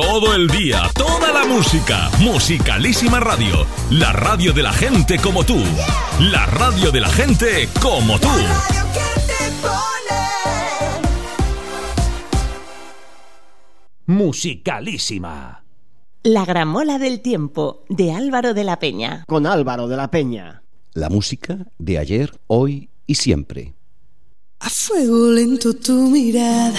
todo el día, toda la música. Musicalísima Radio, la radio de la gente como tú. La radio de la gente como tú. Musicalísima. La gramola del tiempo de Álvaro de la Peña. Con Álvaro de la Peña. La música de ayer, hoy y siempre. A fuego lento tu mirada,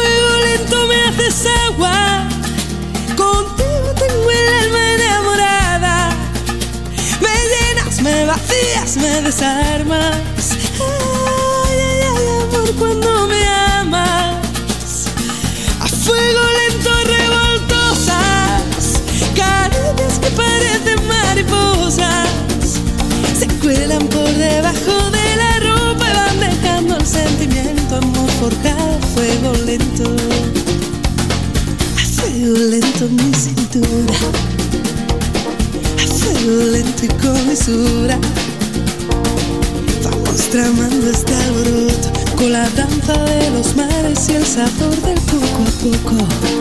A fuego lento me haces agua, contigo tengo el alma enamorada. Me llenas, me vacías, me desarmas. Ay, ay, ay, amor, cuando me amas. A fuego lento revoltosas, caricias que parecen mariposas se cuelan por debajo de fuego lento, a fuego lento mi cintura, a fuego lento y con mesura. Vamos tramando este alboroto con la danza de los mares y el sabor del poco a poco.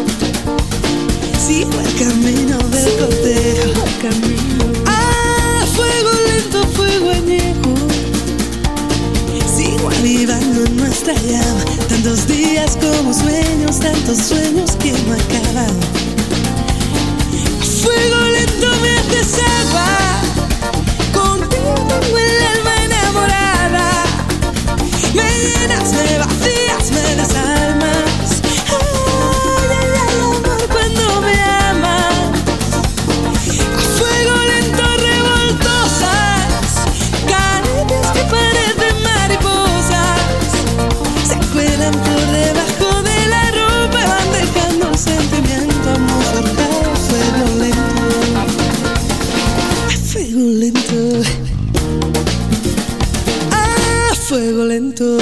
Fuego lento.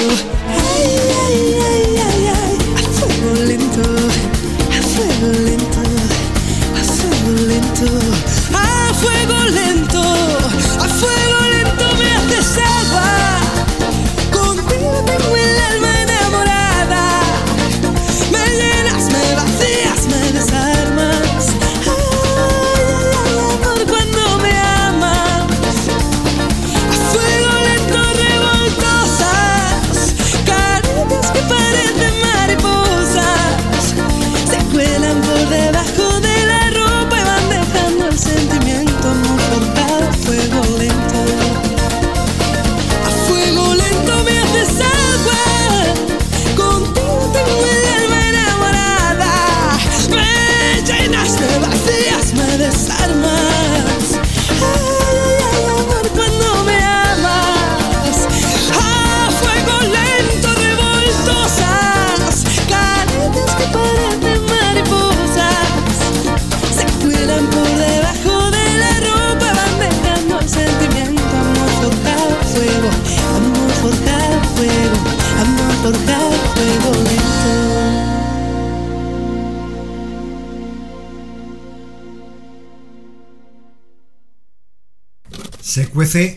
Ay, ay, ay, ay, ay. A fuego lento. A fuego lento. A fuego lento. A fuego lento.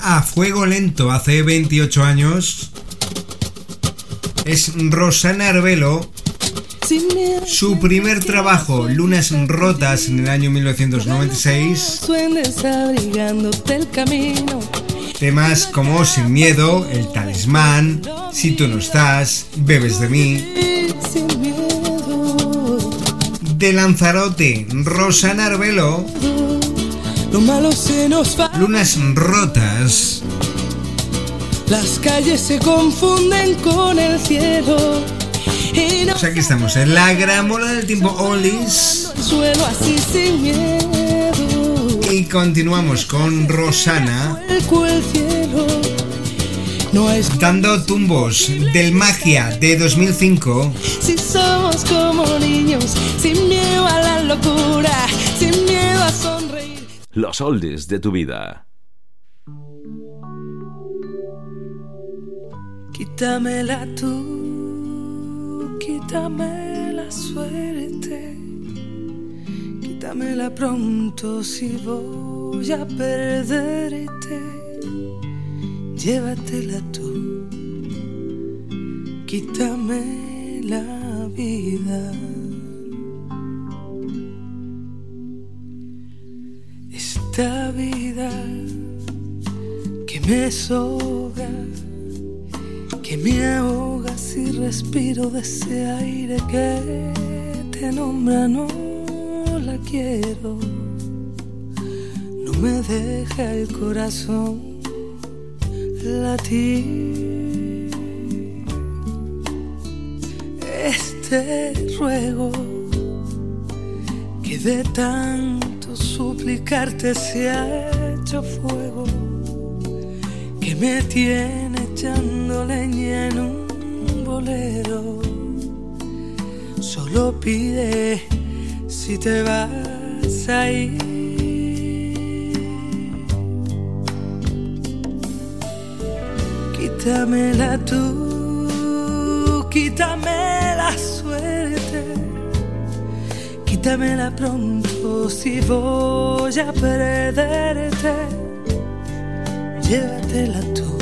A fuego lento hace 28 años. Es Rosana Arbelo. Su primer trabajo, Lunas Rotas, en el año 1996. Duendes abrigándote el camino. Temas como Sin Miedo, El Talismán, Si tú no estás, Bebes de mí. De Lanzarote, Rosana Arbelo. Lo malo se nos va. Lunas Rotas. Las calles se confunden con el cielo. No Pues aquí estamos, en la gramola del tiempo suelo así sin miedo. Y continuamos con Rosana. Dando tumbos del Magia de 2005. si somos como niños, sin miedo a la locura. Los oldies de tu vida. Quítamela tú, quítame la suerte, quítamela pronto si voy a perderte, llévatela tú, quítame la vida. Esta vida que me sobra que me ahoga si respiro de ese aire que te nombra, no la quiero. No me deja el corazón latir. Este ruego que de tanto suplicarte se ha hecho fuego que me tiene echando leña en un bolero. Solo pide si te vas a ir. Quítamela tú, quítame la suerte, quítamela pronto si voy a perderte, llévatela tú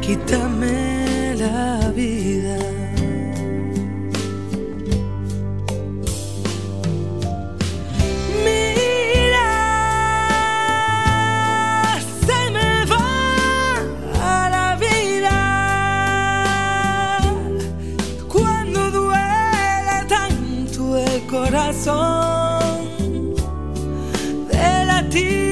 quítame la vida. De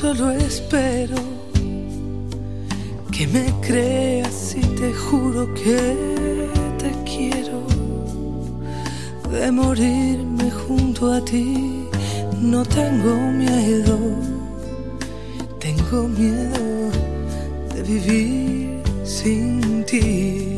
Solo espero que me creas y te juro que te quiero de morirme junto a ti. No tengo miedo, tengo miedo de vivir sin ti.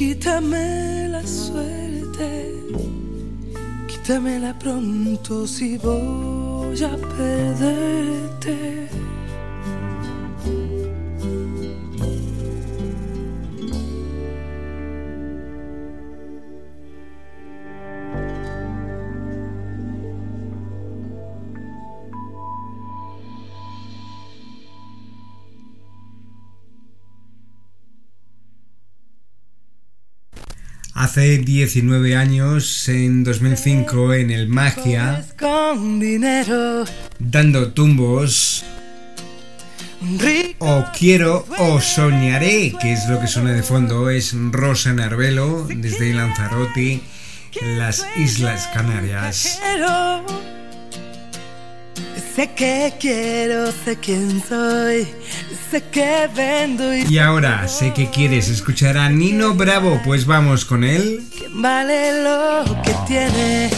Quítame la suerte, quítamela pronto si voy a perderte. Hace 19 años, en 2005, en el Magia, dando tumbos, o quiero o soñaré, que es lo que suena de fondo, es Rosa Narvelo desde Lanzarote, las Islas Canarias. Sé que quiero, sé quién soy, sé que vendo y... ahora, sé que quieres escuchar a Nino Bravo, pues vamos con él. vale lo que tiene?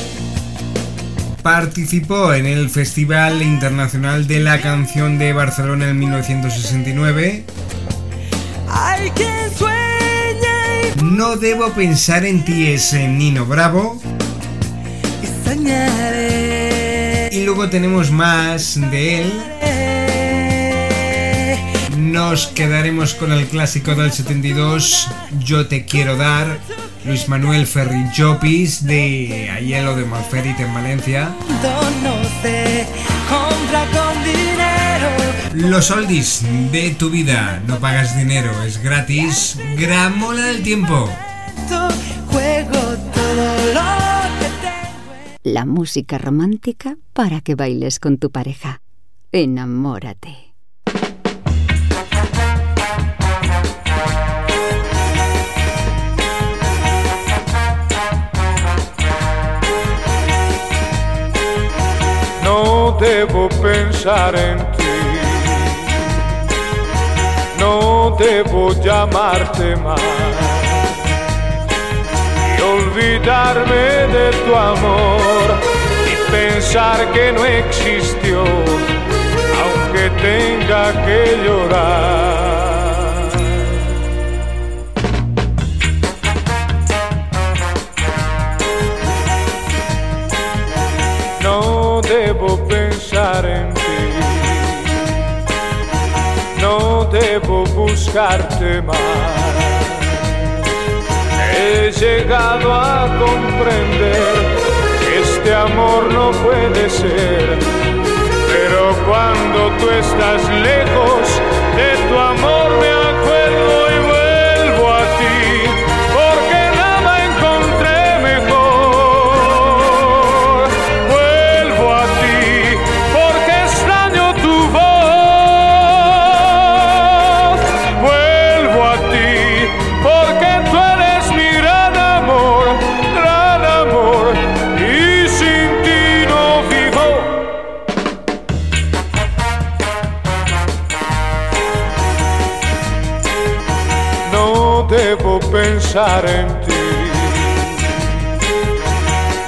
Participó en el Festival Internacional de la Canción de Barcelona en 1969. Hay quien sueña No debo pensar en ti es Nino Bravo. Y soñaré y luego tenemos más de él. Nos quedaremos con el clásico del 72, Yo te quiero dar, Luis Manuel Ferri Jopis de Ayelo de Malferit en Valencia. Los oldies de tu vida, no pagas dinero, es gratis. Gramola del tiempo. Juego todo lo la música romántica para que bailes con tu pareja. Enamórate. No debo pensar en ti. No debo llamarte más olvidarme de tu amor y pensar que no existió, aunque tenga que llorar. No debo pensar en ti, no debo buscarte más he llegado a comprender que este amor no puede ser. Pero cuando tú estás lejos de tu amor me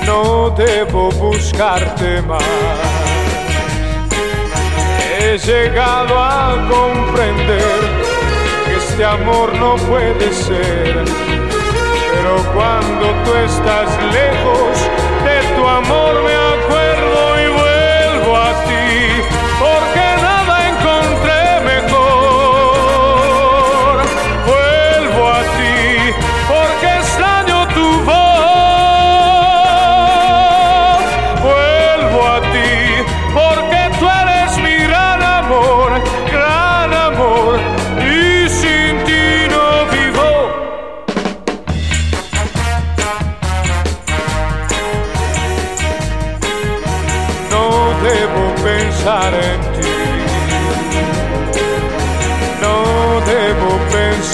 no debo buscarte más. He llegado a comprender que este amor no puede ser. Pero cuando tú estás lejos de tu amor me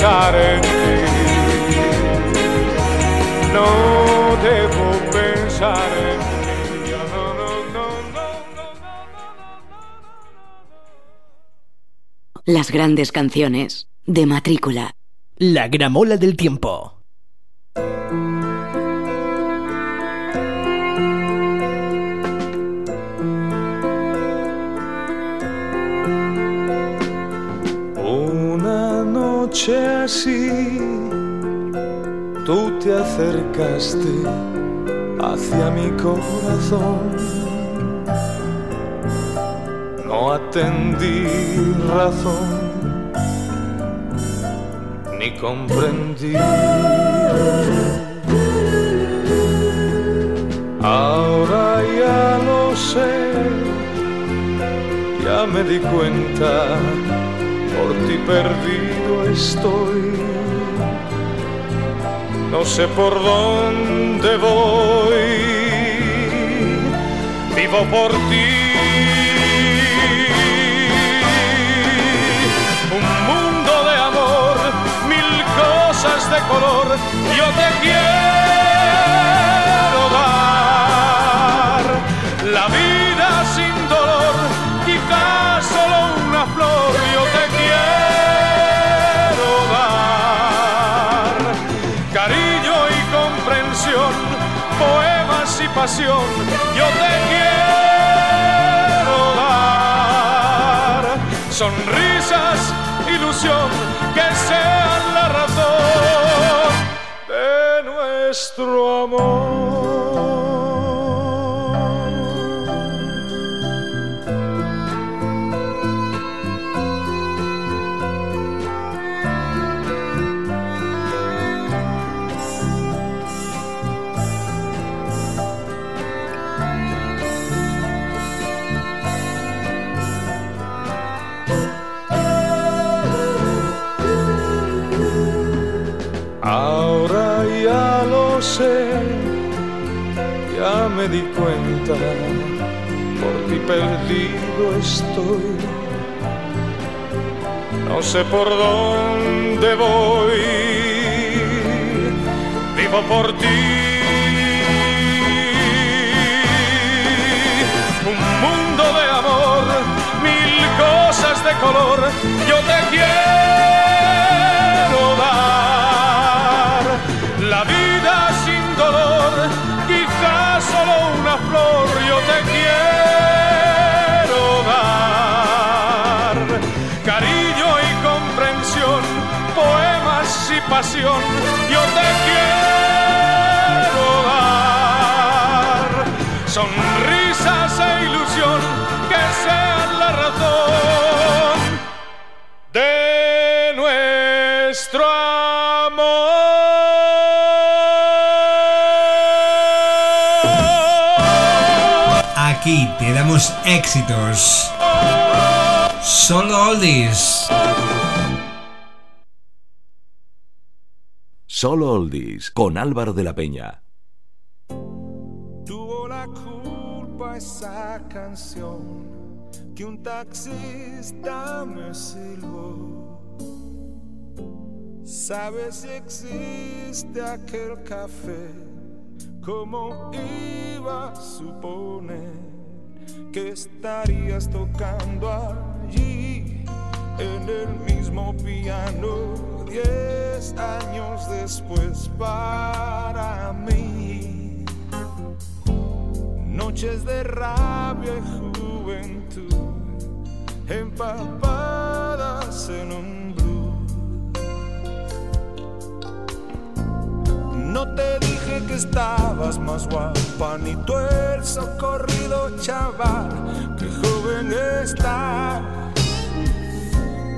pensar en ti. No debo pensar en ti. No, no, no, no, no, no. Las grandes canciones de matrícula. La gramola del tiempo. Noche así, tú te acercaste hacia mi corazón. No atendí razón, ni comprendí. Ahora ya lo sé, ya me di cuenta ti perdido estoy. no sé por dónde voy, vivo por ti. Un mundo de amor, mil cosas de color, yo te quiero dar. La vida sin dolor, quizás solo una flor, yo te pasión, yo te quiero dar. Sonrisas, ilusión, que sean la razón de nuestro amor. Me di cuenta, por ti perdido estoy. No sé por dónde voy, vivo por ti. Un mundo de amor, mil cosas de color, yo te quiero pasión, yo te quiero dar. Sonrisas e ilusión, que sean la razón de nuestro amor. Aquí te damos éxitos. Solo oldies. Solo Oldies con Álvaro de la Peña. Tuvo la culpa esa canción que un taxista me silbó. ¿Sabes si existe aquel café? ¿Cómo iba a suponer que estarías tocando allí en el mismo piano diez años después para mí? Noches de rabia y juventud empapadas en un blues. No te dije que estabas más guapa, ni tú el socorrido chaval, que joven está.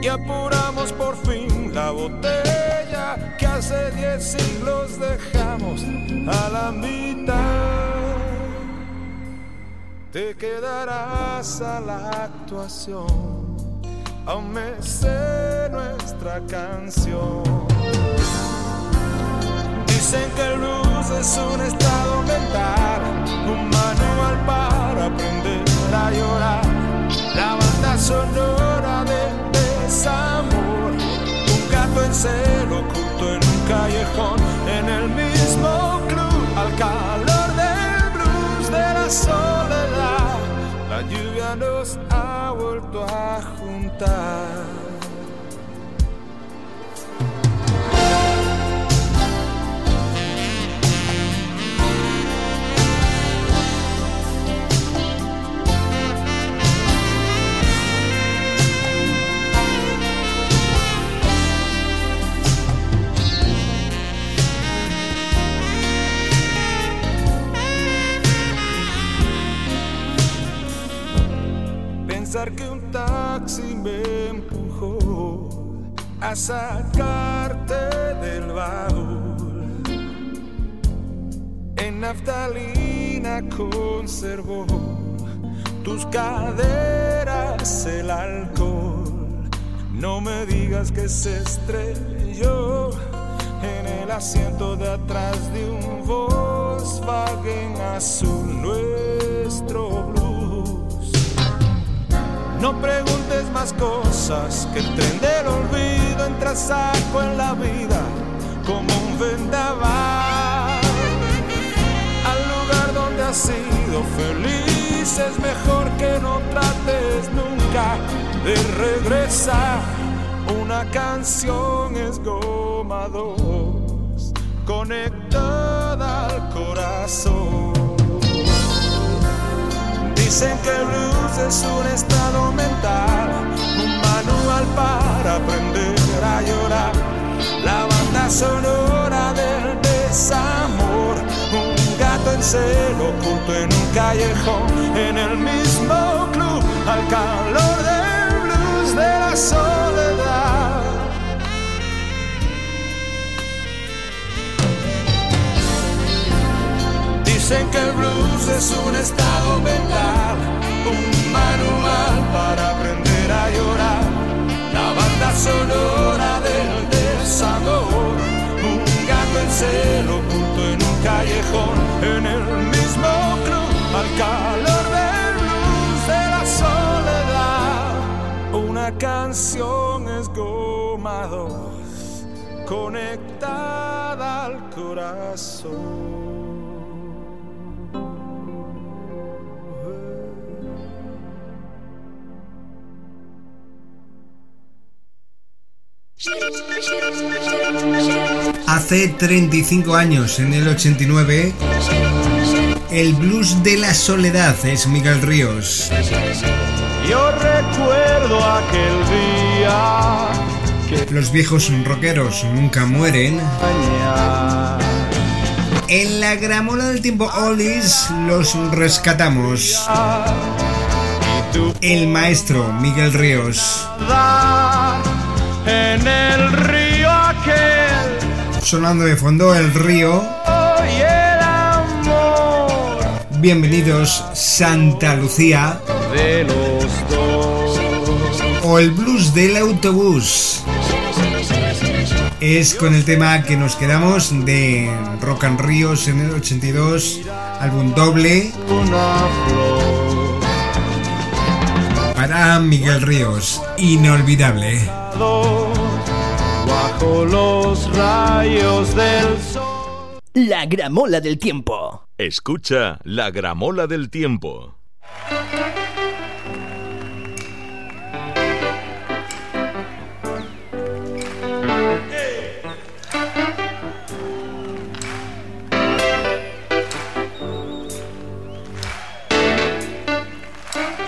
Y apuramos por fin la botella que hace diez siglos dejamos a la mitad. Te quedarás a la actuación, aún me sé nuestra canción. Dicen que el blues es un estado mental, un manual para aprender a llorar. La banda sonora del un gato en celo oculto en un callejón, en el mismo club, al calor del blues de la soledad. La lluvia nos ha vuelto a juntar. Se estrelló en el asiento de atrás de un Volkswagen azul nuestro blues. No preguntes más cosas que el tren del olvido entra saco en la vida como un vendaval. Al lugar donde has sido feliz es mejor que no trates nunca de regresar. Una canción es goma dos, conectada al corazón. Dicen que el blues es un estado mental, un manual para aprender a llorar. La banda sonora del desamor, un gato en celo oculto en un callejón, en el mismo club, al calor del blues de la soledad. Dicen que el blues es un estado mental, un manual para aprender a llorar. La banda sonora del desamor, un gato en celo oculto en un callejón, en el mismo club, al calor del blues de la soledad. Una canción es goma dos, conectada al corazón. Hace 35 años, en el 89, el blues de la soledad es Miguel Ríos. Yo recuerdo aquel día que Los viejos rockeros nunca mueren. En la gramola del tiempo Oldies los rescatamos. El maestro Miguel Ríos. En el río aquel Sonando de fondo el río. y el amor Bienvenidos Santa Lucía de los dos. o el blues del autobús. Es con el tema que nos quedamos de Rock and Ríos en el 82, álbum doble Una flor para Miguel Ríos, inolvidable. Bajo los rayos del sol. La gramola del tiempo. Escucha la gramola del tiempo.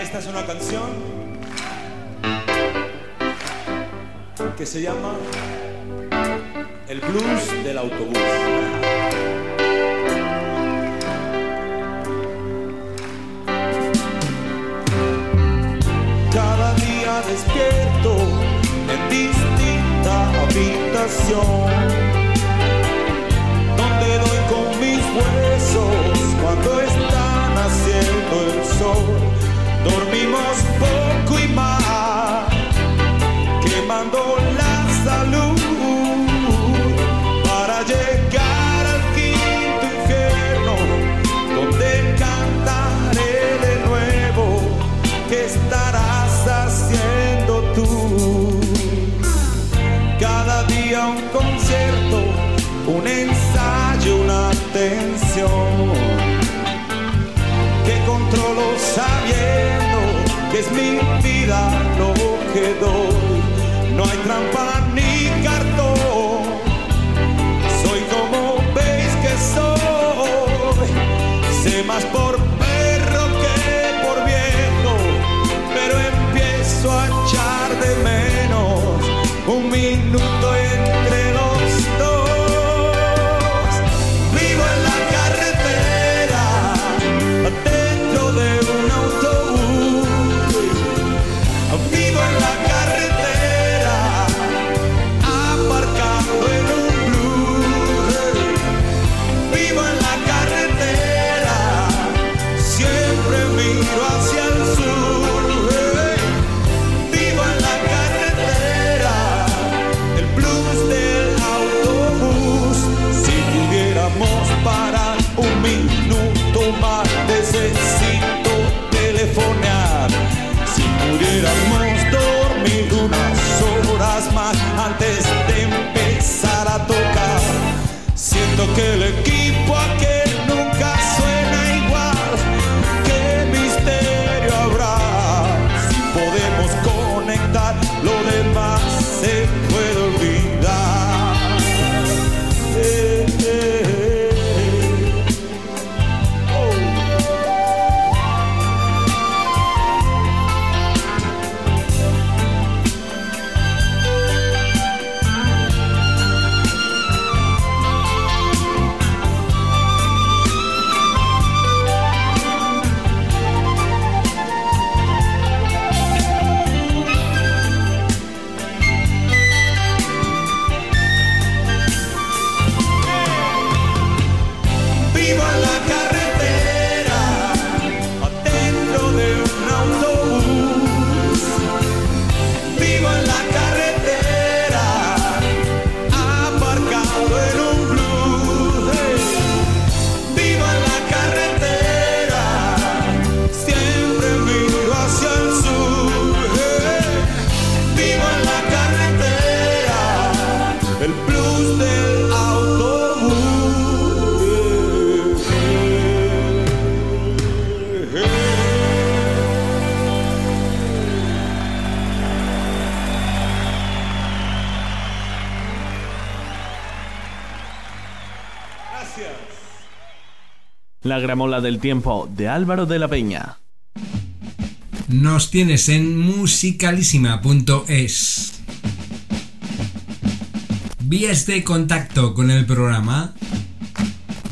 Esta es una canción que se llama El blues del autobús. Cada día despierto en distinta habitación, donde doy con mis huesos cuando está naciendo el sol. Dormimos poco trampa La gramola del tiempo de Álvaro de la Peña. Nos tienes en musicalísima.es. Vías de contacto con el programa.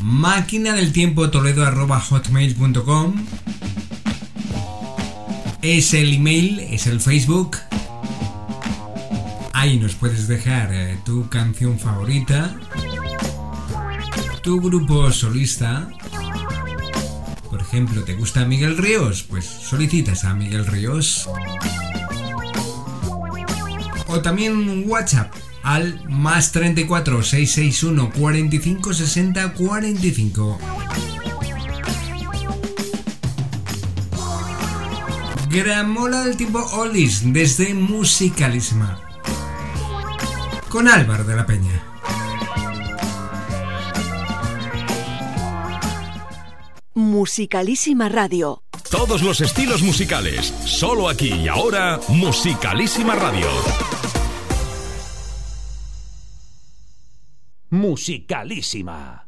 Máquina del tiempo toledo hotmail.com. Es el email, es el Facebook. Ahí nos puedes dejar eh, tu canción favorita, tu grupo solista ejemplo, ¿te gusta Miguel Ríos? Pues solicitas a Miguel Ríos. O también un WhatsApp al más 34 661 45 60 45. Gramola del tipo Olis desde Musicalisma. Con Álvaro de la Peña. Musicalísima Radio. Todos los estilos musicales, solo aquí y ahora, Musicalísima Radio. Musicalísima.